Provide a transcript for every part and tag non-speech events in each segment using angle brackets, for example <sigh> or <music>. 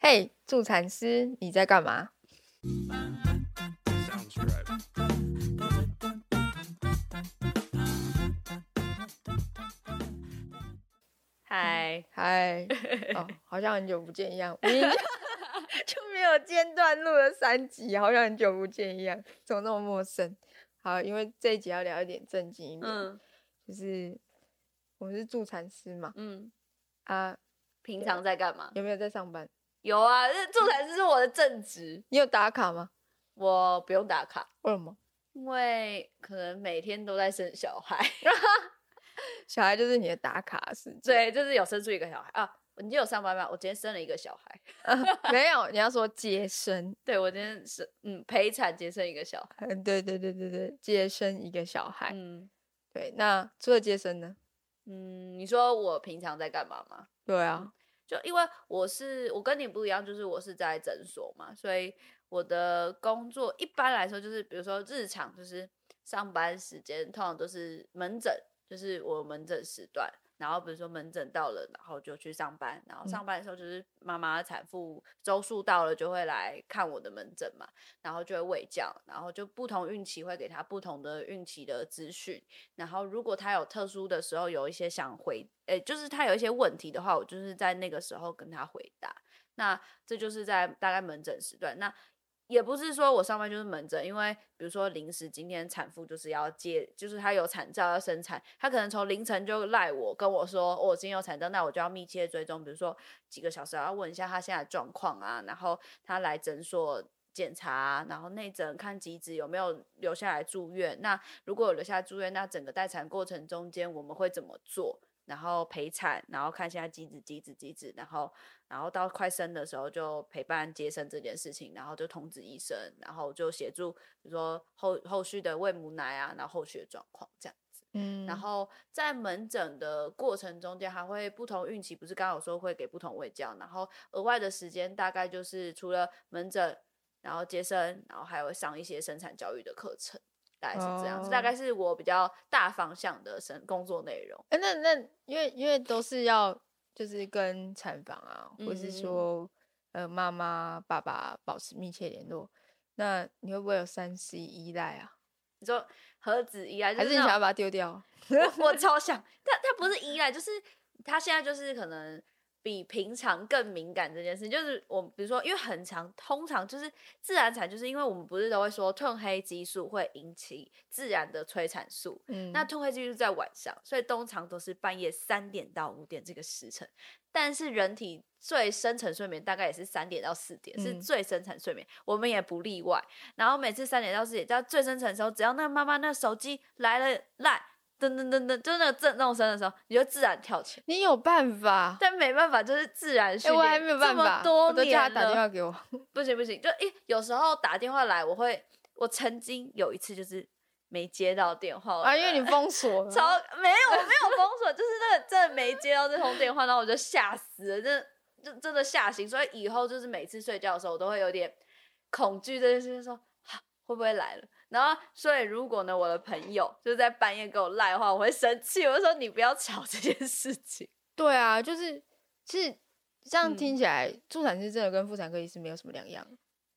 嘿，助产师，你在干嘛？嗨，嗨，<laughs> 哦，好像很久不见一样，明明就 <laughs> 就没有间断录了三集，好像很久不见一样，怎么那么陌生？好，因为这一集要聊一点正经一点，嗯就是我们是助产师嘛，嗯，啊，平常在干嘛？有没有在上班？有啊，这助产师是我的正职，你有打卡吗？我不用打卡，为什么？因为可能每天都在生小孩 <laughs> <laughs> 小孩就是你的打卡时间，对，就是有生出一个小孩啊。你今天有上班吗？我今天生了一个小孩，<laughs> 没有，你要说接生，对我今天是嗯陪产接生一个小孩，嗯，对对对对对，接生一个小孩，嗯对，那除了接生呢？嗯，你说我平常在干嘛吗？对啊，就因为我是我跟你不一样，就是我是在诊所嘛，所以我的工作一般来说就是，比如说日常就是上班时间，通常都是门诊，就是我门诊时段。然后比如说门诊到了，然后就去上班，然后上班的时候就是妈妈产妇周数到了就会来看我的门诊嘛，然后就会喂教，然后就不同孕期会给她不同的孕期的资讯，然后如果她有特殊的时候有一些想回，诶，就是她有一些问题的话，我就是在那个时候跟她回答。那这就是在大概门诊时段，那也不是说我上班就是门诊，因为比如说临时今天产妇就是要接，就是她有产兆要生产，她可能从凌晨就赖我跟我说、哦我今天有产兆，那我就要密切追踪，比如说几个小时要问一下她现在状况啊，然后她来诊所。检查，然后内诊看疾子有没有留下来住院。那如果有留下来住院，那整个待产过程中间我们会怎么做？然后陪产，然后看现在机子机子机子，然后然后到快生的时候就陪伴接生这件事情，然后就通知医生，然后就协助，比如说后后续的喂母奶啊，然后后续的状况这样子。嗯，然后在门诊的过程中间，还会不同孕期，不是刚刚有说会给不同喂教，然后额外的时间大概就是除了门诊，然后接生，然后还有上一些生产教育的课程。大概是这样，这大哦概是我比较大方向的生工作内容。哎、那那因为因为都是要就是跟产房啊，或是嗯说呃妈妈爸爸保持密切联络，那你会不会有三 C 依赖啊？你说何子依赖，就还是你想要把它丢掉？我我 <laughs> 超想，他他不是依赖，就是他现在就是可能比平常更敏感这件事，就是我比如说，因为很长，通常就是自然产，就是因为我们不是都会说褪黑激素会引起自然的催产素，嗯，那褪黑激素在晚上，所以通常都是半夜三点到五点这个时辰。但是人体最深层睡眠大概也是三点到四点，是嗯最深层睡眠，我们也不例外。然后每次三点到四点，到最深层的时候，只要那妈妈那手机来了赖，噔噔噔噔，就是那个震动声的时候，你就自然跳起来。你有办法？但没办法，就是自然哎、训练。我还没有办法，这么多我都叫他打电话给我。<laughs> 不行不行，就一有时候打电话来，我会，我曾经有一次就是没接到电话啊，因为你封锁 <laughs> 了。超没有，我没有封锁，就是那个真的没接到这通电话，然后我就吓死了，真的就真的吓醒，所以以后就是每次睡觉的时候，我都会有点恐惧这件事情，说啊会不会来了？然后所以如果呢，我的朋友就是在半夜给我赖的话，我会生气，我就说你不要吵这件事情。<laughs> 对啊，就是其实这样嗯听起来，助产师真的跟妇产科医师没有什么两样，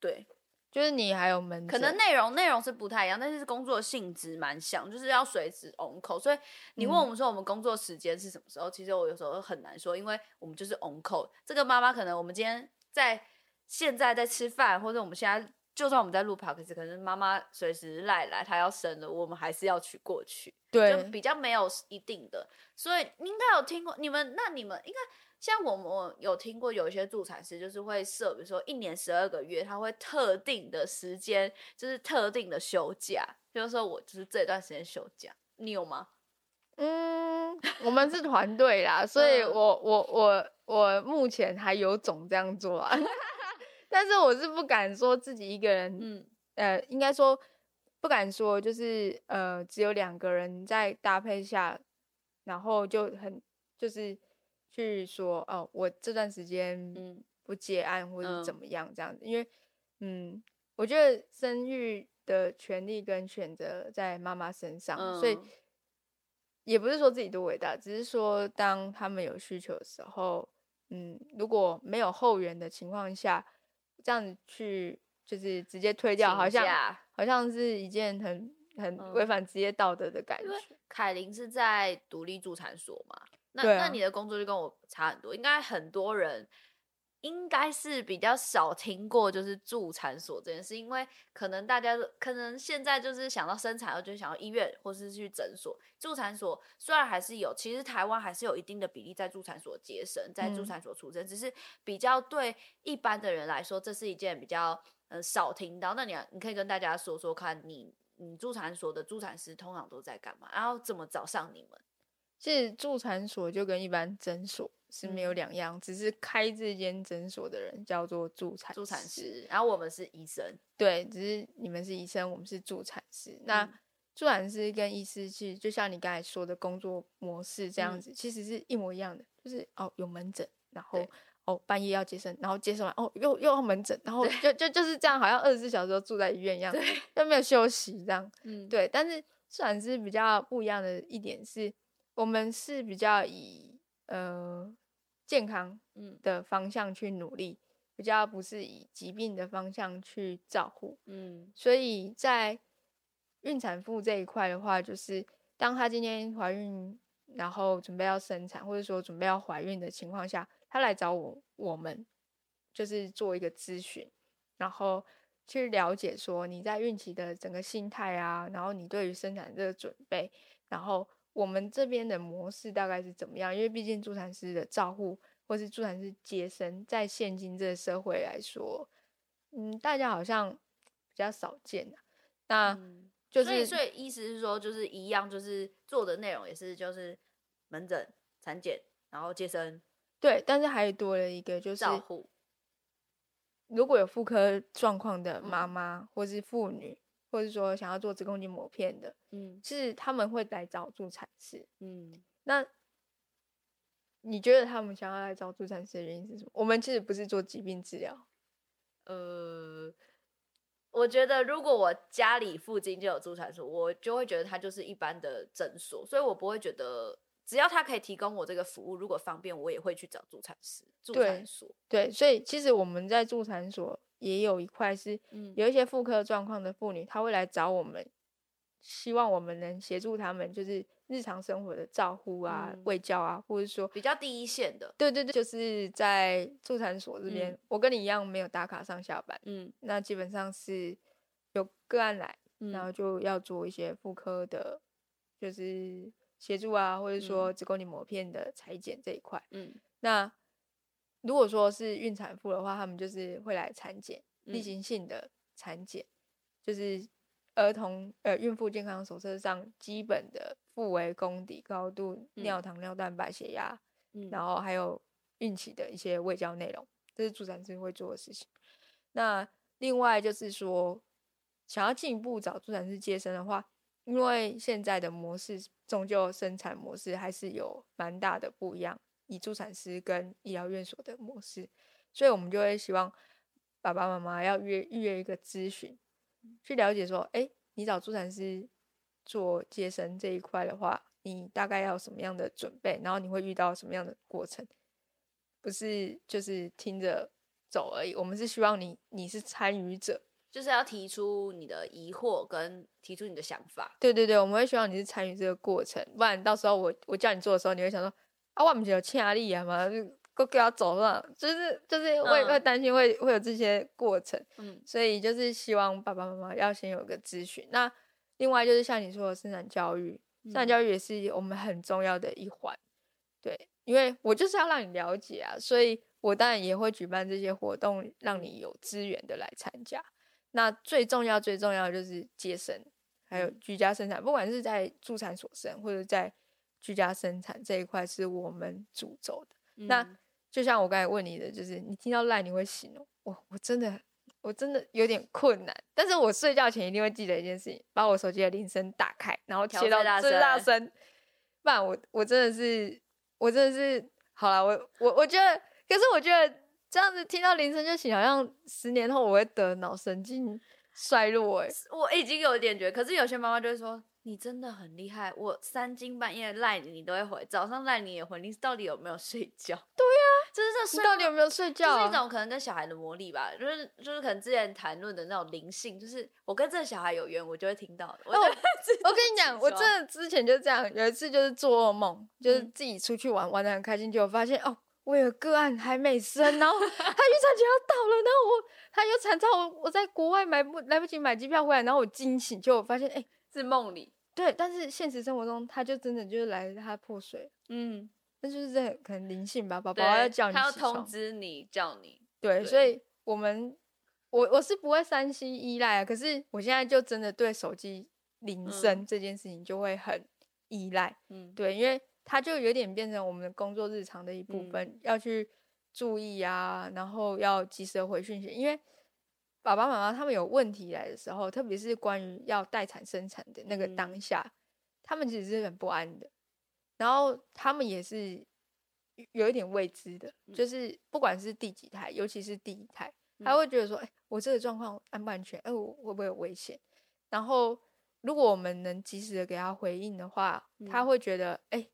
对，就是你还有门可能诊内容内容是不太一样，但是工作性质蛮像，就是要随时 on call。所以你问嗯我们说我们工作时间是什么时候，其实我有时候很难说，因为我们就是 on call。这个妈妈可能我们今天在现在在吃饭，或者我们现在就算我们在录 podcast，可能妈妈随时赖来，她要生了，我们还是要去过去，对就比较没有一定的。所以你应该有听过，你们那你们应该像我们有听过有一些助产师就是会设，比如说一年十二个月，他会特定的时间，就是特定的休假，比如说我就是这段时间休假，你有吗？嗯，我们是团队啦，所以嗯我我我我目前还有种这样做啊，但是我是不敢说自己一个人，嗯。呃，应该说不敢说，就是呃，只有两个人在搭配下，然后就很就是去说哦，我这段时间嗯。不接案或者怎嗯。么样这样子，因为嗯，我觉得生育的权利跟选择在妈妈身上，所以嗯。也不是说自己多伟大，只是说当他们有需求的时候，嗯，如果没有后援的情况下，这样子去就是直接推掉，好像好像是一件很很违反职业道德的感觉。凯琳是在独立助产所嘛？那啊那你的工作就跟我差很多，应该很多人应该是比较少听过就是助产所这件事，因为可能大家都可能现在就是想到生产，就想到医院或是去诊所。助产所虽然还是有，其实台湾还是有一定的比例在助产所接生，在助嗯产所出生，只是比较对一般的人来说，这是一件比较呃少听到。那你你可以跟大家说说看你。你助产所的助产师通常都在干嘛？然后怎么找上你们？其实助产所就跟一般诊所是没有嗯两样，只是开这间诊所的人叫做助产助产师。然后我们是医生。对，只是你们是医生，我们是助产师。那嗯助产师跟医师其实就像你刚才说的工作模式这样嗯子，其实是一模一样的，就是哦有门诊，然后哦半夜要接生，然后接生完哦又又要门诊，然后就就就是这样，好像二十四小时都住在医院一样，又没有休息这样。嗯，对，但是助产师比较不一样的一点是，我们是比较以呃健康嗯的方向去努力，比较不是以疾病的方向去照顾。嗯所以在孕产妇这一块的话，就是当她今天怀孕，然后准备要生产，或者说准备要怀孕的情况下，她来找我，我们就是做一个咨询，然后去了解说你在孕期的整个心态啊，然后你对于生产这个准备，然后我们这边的模式大概是怎么样？因为毕竟助产师的照护或是助产师接生，在现今这个社会来说，嗯，大家好像比较少见的、那嗯就是所以所以意思是说，就是一样，就是做的内容也是就是门诊、产检，然后接生、对，但是还多了一个就是照护。如果有妇科状况的妈嗯妈，或是妇女，或者说想要做子宫颈抹片的，嗯其实他们会来找助产士。嗯，那你觉得他们想要来找助产士的原因是什么？我们其实不是做疾病治疗，呃，我觉得如果我家里附近就有助产所，我就会觉得它就是一般的诊所，所以我不会觉得只要他可以提供我这个服务，如果方便，我也会去找助产师、助产所。对，所以其实我们在助产所也有一块是嗯。有一些妇科状况的妇女，她会来找我们，希望我们能协助他们，就是日常生活的照护啊、嗯。喂教啊，或者说比较第一线的。对对对，就是在助产所这边，嗯。我跟你一样没有打卡上下班，嗯。那基本上是有个案来，然后嗯。就要做一些妇科的，就是协助啊，或者说子宫颈膜片的裁剪这一块。嗯。那如果说是孕产妇的话，他们就是会来产检，例嗯。行性的产检，就是儿童呃孕妇健康手册上基本的腹围、宫底、高度、尿糖、尿蛋白、血压，嗯，然后还有孕期的一些卫教内容，这是助产师会做的事情。那另外就是说，想要进一步找助产师接生的话，因为现在的模式终究生产模式还是有蛮大的不一样，以助产师跟医疗院所的模式，所以我们就会希望爸爸妈妈要约预约一个咨询，去了解说，哎，你找助产师做接生这一块的话，你大概要什么样的准备，然后你会遇到什么样的过程，不是就是听着走而已。我们是希望你你是参与者，就是要提出你的疑惑跟提出你的想法。对对对，我们会希望你是参与这个过程，不然到时候我我叫你做的时候，你会想说啊，我们有欠压力啊嘛，就够给他走上，就是就是会、会嗯担心会会有这些过程，嗯所以就是希望爸爸妈妈要先有个咨询。那另外就是像你说的生产教育，生产嗯教育也是我们很重要的一环。对，因为我就是要让你了解啊，所以我当然也会举办这些活动，让你有资源的来参加。那最重要、最重要的就是接生，还有嗯居家生产，不管是在助产所生或者在居家生产这一块，是我们主轴的。那嗯就像我刚才问你的，就是你听到赖你会醒哦，我我真的我真的有点困难，但是我睡觉前一定会记得一件事情，把我手机的铃声打开，然后调切到最大声，不然我我真的是我真的是好了，我我我觉得，可是我觉得这样子听到铃声就醒，好像十年后我会得脑神经衰弱哎、我已经有点觉得，可是有些妈妈就会说。你真的很厉害，我三更半夜赖你，你都会回；早上赖你也回，你到底有没有睡觉？<laughs> 对呀、就是这睡你到底有没有睡觉、啊？是一种可能跟小孩的魔力吧，就是就是可能之前谈论的那种灵性，就是我跟这个小孩有缘，我就会听到的。我跟你讲，我说真的之前就这样，有一次就是做噩梦，就是嗯自己出去玩，玩的很开心，结果发现哦，我有个案还没生，然后 <laughs> 他预产期要到了，然后我他又惨到我我在国外买不来不及买机票回来，然后我惊醒，就我发现哎、是梦里，对，但是现实生活中他就真的就是来他破水，嗯，那就是这可能灵性吧，宝宝，要叫你他要通知你，叫你，对，对所以我们我我是不会三心依赖啊，可是我现在就真的对手机铃声这件事情就会很依赖，嗯，对，因为它就有点变成我们的工作日常的一部分，要去注意啊，然后要及时的回讯息，因为爸爸妈妈他们有问题来的时候，特别是关于要待产生产的那个嗯当下，他们其实是很不安的，然后他们也是有有一点未知的，嗯就是不管是第几胎，尤其是第一胎，嗯他会觉得说，哎、我这个状况安不安全？哎、我会不会有危险？然后如果我们能及时的给他回应的话，他嗯会觉得，哎、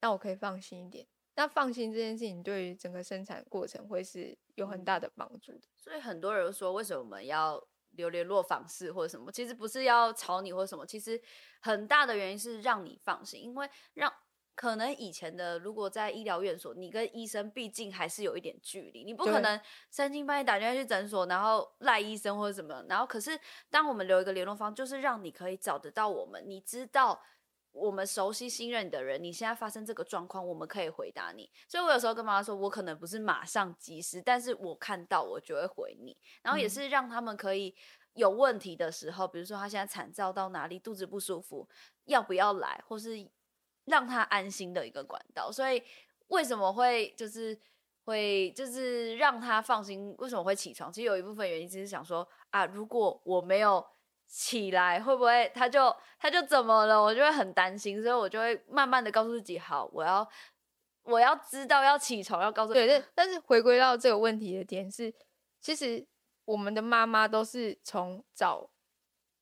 那我可以放心一点。那放心这件事情对于整个生产过程会是有很嗯大的帮助的。所以很多人说，为什么我们要留联络方式或者什么？其实不是要吵你或什么，其实很大的原因是让你放心，因为让可能以前的如果在医疗院所，你跟医生毕竟还是有一点距离，你不可能三更半夜打电话去诊所，然后赖医生或者什么。然后可是当我们留一个联络方，就是让你可以找得到我们，你知道。我们熟悉信任你的人，你现在发生这个状况，我们可以回答你。所以我有时候跟妈妈说，我可能不是马上及时，但是我看到我就会回你。然后也嗯是让他们可以有问题的时候，比如说他现在惨遭到哪里，肚子不舒服，要不要来，或是让他安心的一个管道。所以为什么会就是会就是让他放心？为什么会起床？其实有一部分原因就是想说啊，如果我没有起来，会不会他就他就怎么了？我就会很担心，所以我就会慢慢的告诉自己，好，我要我要知道要起床，要告诉对，但但是回归到这个问题的点是，其实我们的妈妈都是从早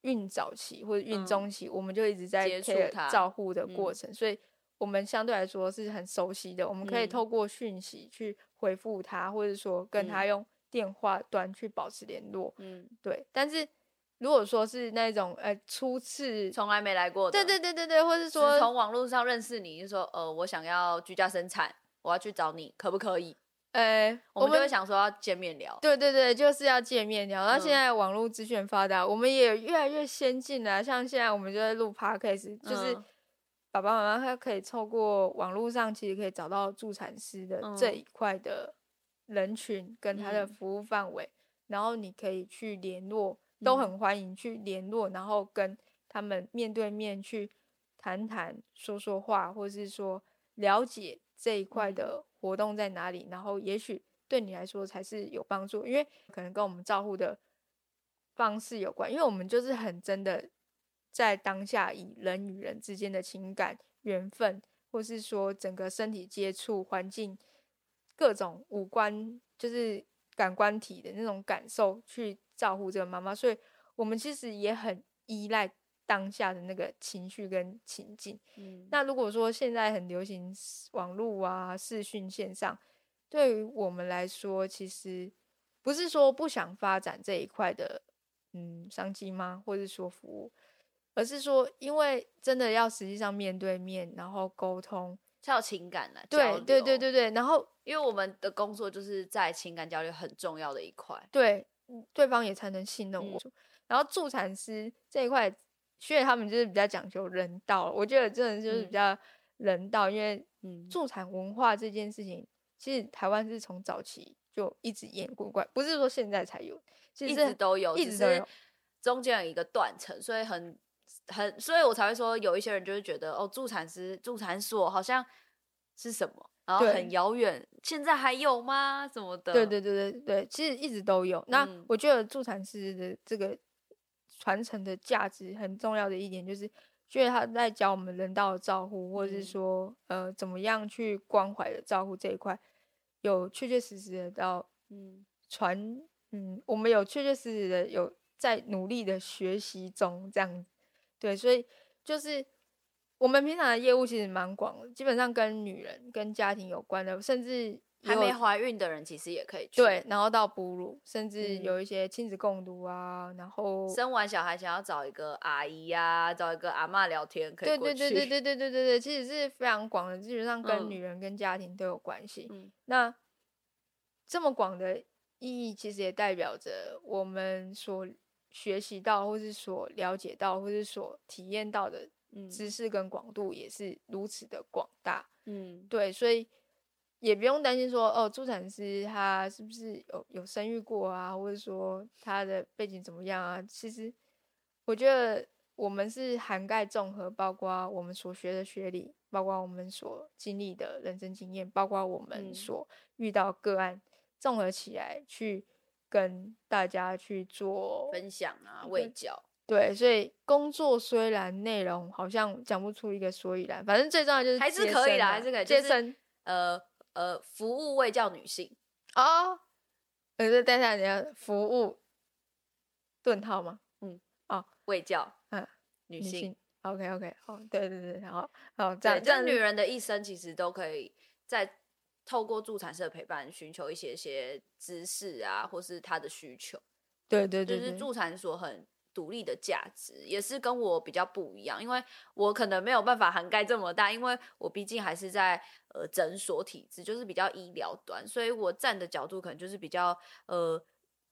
孕早期或者孕嗯中期，我们就一直在接触她照护的过嗯程，所以我们相对来说是很熟悉的。我们可以嗯透过讯息去回复她，或者说跟她嗯用电话端去保持联络。嗯，对，但是如果说是那种呃初次，从来没来过的，对对对对对，或是说从网络上认识你，就说呃，我想要居家生产，我要去找你，可不可以？呃，我们就会想说要见面聊。对对对，就是要见面聊。那现嗯在网络资讯发达，我们也越来越先进了。像现在我们就在录 podcast，就是嗯爸爸妈妈他可以透过网络上，其实可以找到助产师的这嗯一块的人群跟他的嗯服务范围，然后你可以去联络，都嗯。很欢迎去联络，然后跟他们面对面去谈谈、说说话，或是说了解这一块嗯。的活动在哪里，然后也许对你来说才是有帮助，因为可能跟我们照顾的方式有关，因为我们就是很真的在当下以人与人之间的情感缘分，或是说整个身体接触环境各种五官就是感官体的那种感受去照顾这个妈妈，所以我们其实也很依赖当下的那个情绪跟情境。嗯，那如果说现在很流行网络啊、视讯线上，对于我们来说，其实不是说不想发展这一块的嗯商机吗，或者说服务，而是说因为真的要实际上面对面，然后沟通，才有情感来对对对，对对，然后因为我们的工作就是在情感交流很重要的一块。对嗯对方也才能信任嗯我。然后助产师这一块，虽然他们就是比较讲究人道，我觉得真的就是比嗯较人道，因为嗯，助产文化这件事情，其实台湾是从早期就一直演过怪，不是说现在才有，其实一实直都有，只是一直都有。中间有一个断层，所以很很，所以我才会说有一些人就是觉得哦，助产师、助产所好像是什么，然后很遥远，现在还有吗？什么的？对对对对对，其实一直都有。那嗯我觉得助产师的这个传承的价值很重要的一点，就是觉得他在教我们人道的照顾，或者是嗯说呃怎么样去关怀的照顾这一块，有确确实实的到嗯传，嗯，我们有确确实实的有在努力的学习中，这样子，对，所以就是我们平常的业务其实蛮广的，基本上跟女人、跟家庭有关的，甚至还有没怀孕的人其实也可以去。对，，然后到哺乳，甚至嗯有一些亲子共读啊，然后生完小孩想要找一个阿姨呀、找一个阿妈聊天，可以对。对对对对对对对对，其实是非常广的，基本上跟嗯女人跟家庭都有关系。嗯那这么广的意义，其实也代表着我们所学习到，或是所了解到，或是所体验到的嗯知识跟广度也是如此的广大。嗯对，所以也不用担心说，哦，助产师他是不是有有生育过啊，或者说他的背景怎么样啊？其实我觉得我们是涵盖综合，包括我们所学的学历，包括我们所经历的人生经验，包括我们嗯所遇到个案，综合起来去跟大家去做分享啊，喂教。对，所以工作虽然内容好像讲不出一个所以然，反正最重要就是还是可以啦生啊还是可以就是接生呃呃，服务喂教女性，哦。呃，这等一下你要服务顿号吗？嗯，哦喂教嗯女性。OK OK，哦，对对对，好，好，这样这女人的一生其实都可以在透过助产士的陪伴，寻求一些些知识啊，或是他的需求。对对对对，就是助产所很独立的价值，也是跟我比较不一样，因为我可能没有办法涵盖这么大，因为我毕竟还是在呃诊所体制，就是比较医疗端，所以我站的角度可能就是比较呃。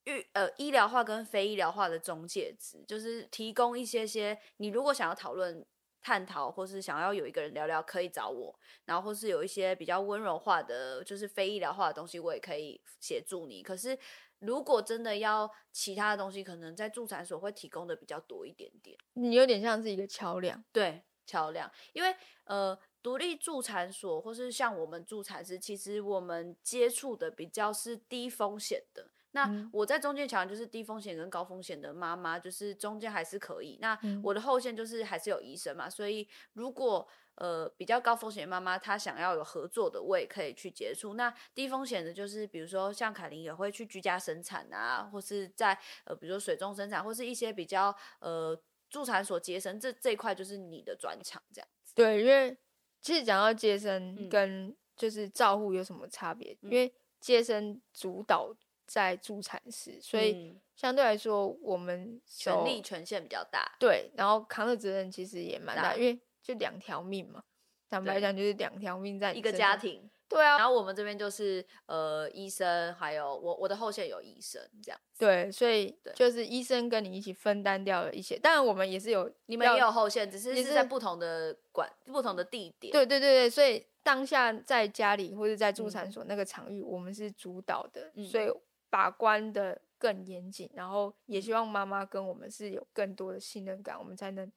预呃医疗化跟非医疗化的中介值，就是提供一些些你如果想要讨论、探讨，或是想要有一个人聊聊，可以找我。然后或是有一些比较温柔化的，就是非医疗化的东西，我也可以协助你。可是如果真的要其他的东西，可能在助产所会提供的比较多一点点。你有点像是一个桥梁。对，桥梁，因为呃，独立助产所或是像我们助产师，其实我们接触的比较是低风险的。那嗯我在中间桥梁就是低风险跟高风险的妈妈，就是中间还是可以。那嗯我的后线就是还是有医生嘛，所以如果呃比较高风险的妈妈她想要有合作的，我也可以去接触。那低风险的就是比如说像凯琳也会去居家生产啊，或是在呃比如说水中生产，或是一些比较呃助产所接生这这一块就是你的专长这样子。对，因为其实讲到接生嗯跟就是照护有什么差别？嗯因为接生主导在助产室，所以嗯相对来说我们权力权限比较大。对，然后扛的责任其实也蛮大，大因为就两条命嘛。坦白讲，就是两条命在一个。家庭，对啊，然后我们这边就是呃医生，还有我我的后线有医生这样。对，所以就是医生跟你一起分担掉了一些，当然我们也是有，你们也有后线，只是是是在不同的管不同的地点。对对对对，所以当下在家里或者在助产嗯所那个场域，我们是主导的，嗯所以把关的更严谨，然后也希望妈妈跟我们是有更多的信任感，我们才能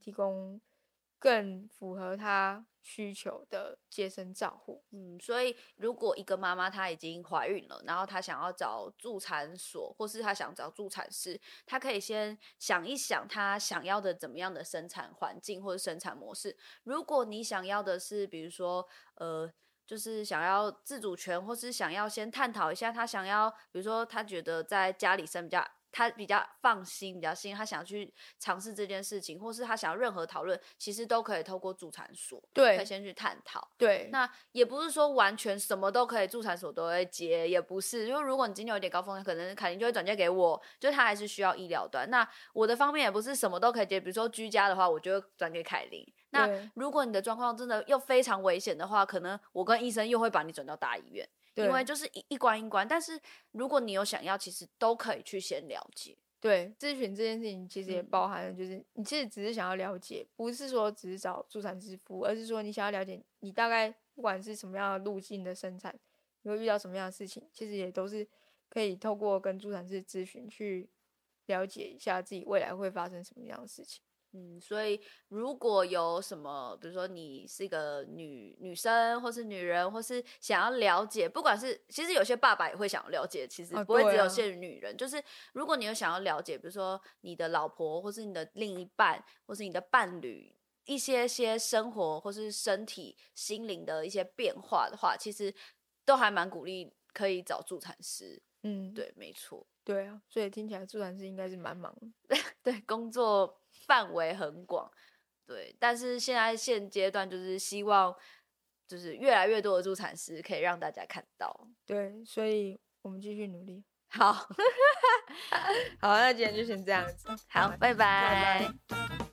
提供更符合她需求的接生照护。嗯，所以如果一个妈妈她已经怀孕了，然后她想要找助产所，或是她想找助产师，她可以先想一想她想要的怎么样的生产环境或者生产模式。如果你想要的是，比如说呃。就是想要自主权，或是想要先探讨一下他想要，比如说他觉得在家里生比较，她比较放心，比较心，他想去尝试这件事情，或是他想要任何讨论，其实都可以透过助产所，可对以先去探讨。对，那也不是说完全什么都可以，助产所都会接，也不是。因为如果你今天有点高风险，可能凯琳就会转接给我，就他还是需要医疗端。那我的方面也不是什么都可以接，比如说居家的话，我就会转给凯琳。那如果你的状况真的又非常危险的话，可能我跟医生又会把你转到大医院，对因为就是一一关一关。但是如果你有想要，其实都可以去先了解。对，咨询这件事情其实也嗯包含了，就是你其实只是想要了解，不是说只是找助产师服务，而是说你想要了解你大概不管是什么样的路径的生产，你会遇到什么样的事情，其实也都是可以透过跟助产师咨询去了解一下自己未来会发生什么样的事情。嗯，所以如果有什么，比如说你是一个女女生，或是女人，或是想要了解，不管是其实有些爸爸也会想要了解，其实啊不会只有限于女人。就是如果你有想要了解，比如说你的老婆，或是你的另一半，或是你的伴侣。一些些生活或是身体、心灵的一些变化的话，其实都还蛮鼓励可以找助产师。嗯，对，没错。对啊，所以听起来助产师应该是蛮忙的。<laughs> 对，工作范围很广，对，但是现在现阶段就是希望就是越来越多的助产师可以让大家看到。对，所以我们继续努力。好，<laughs> 好，那今天就先这样子。好，拜拜。拜拜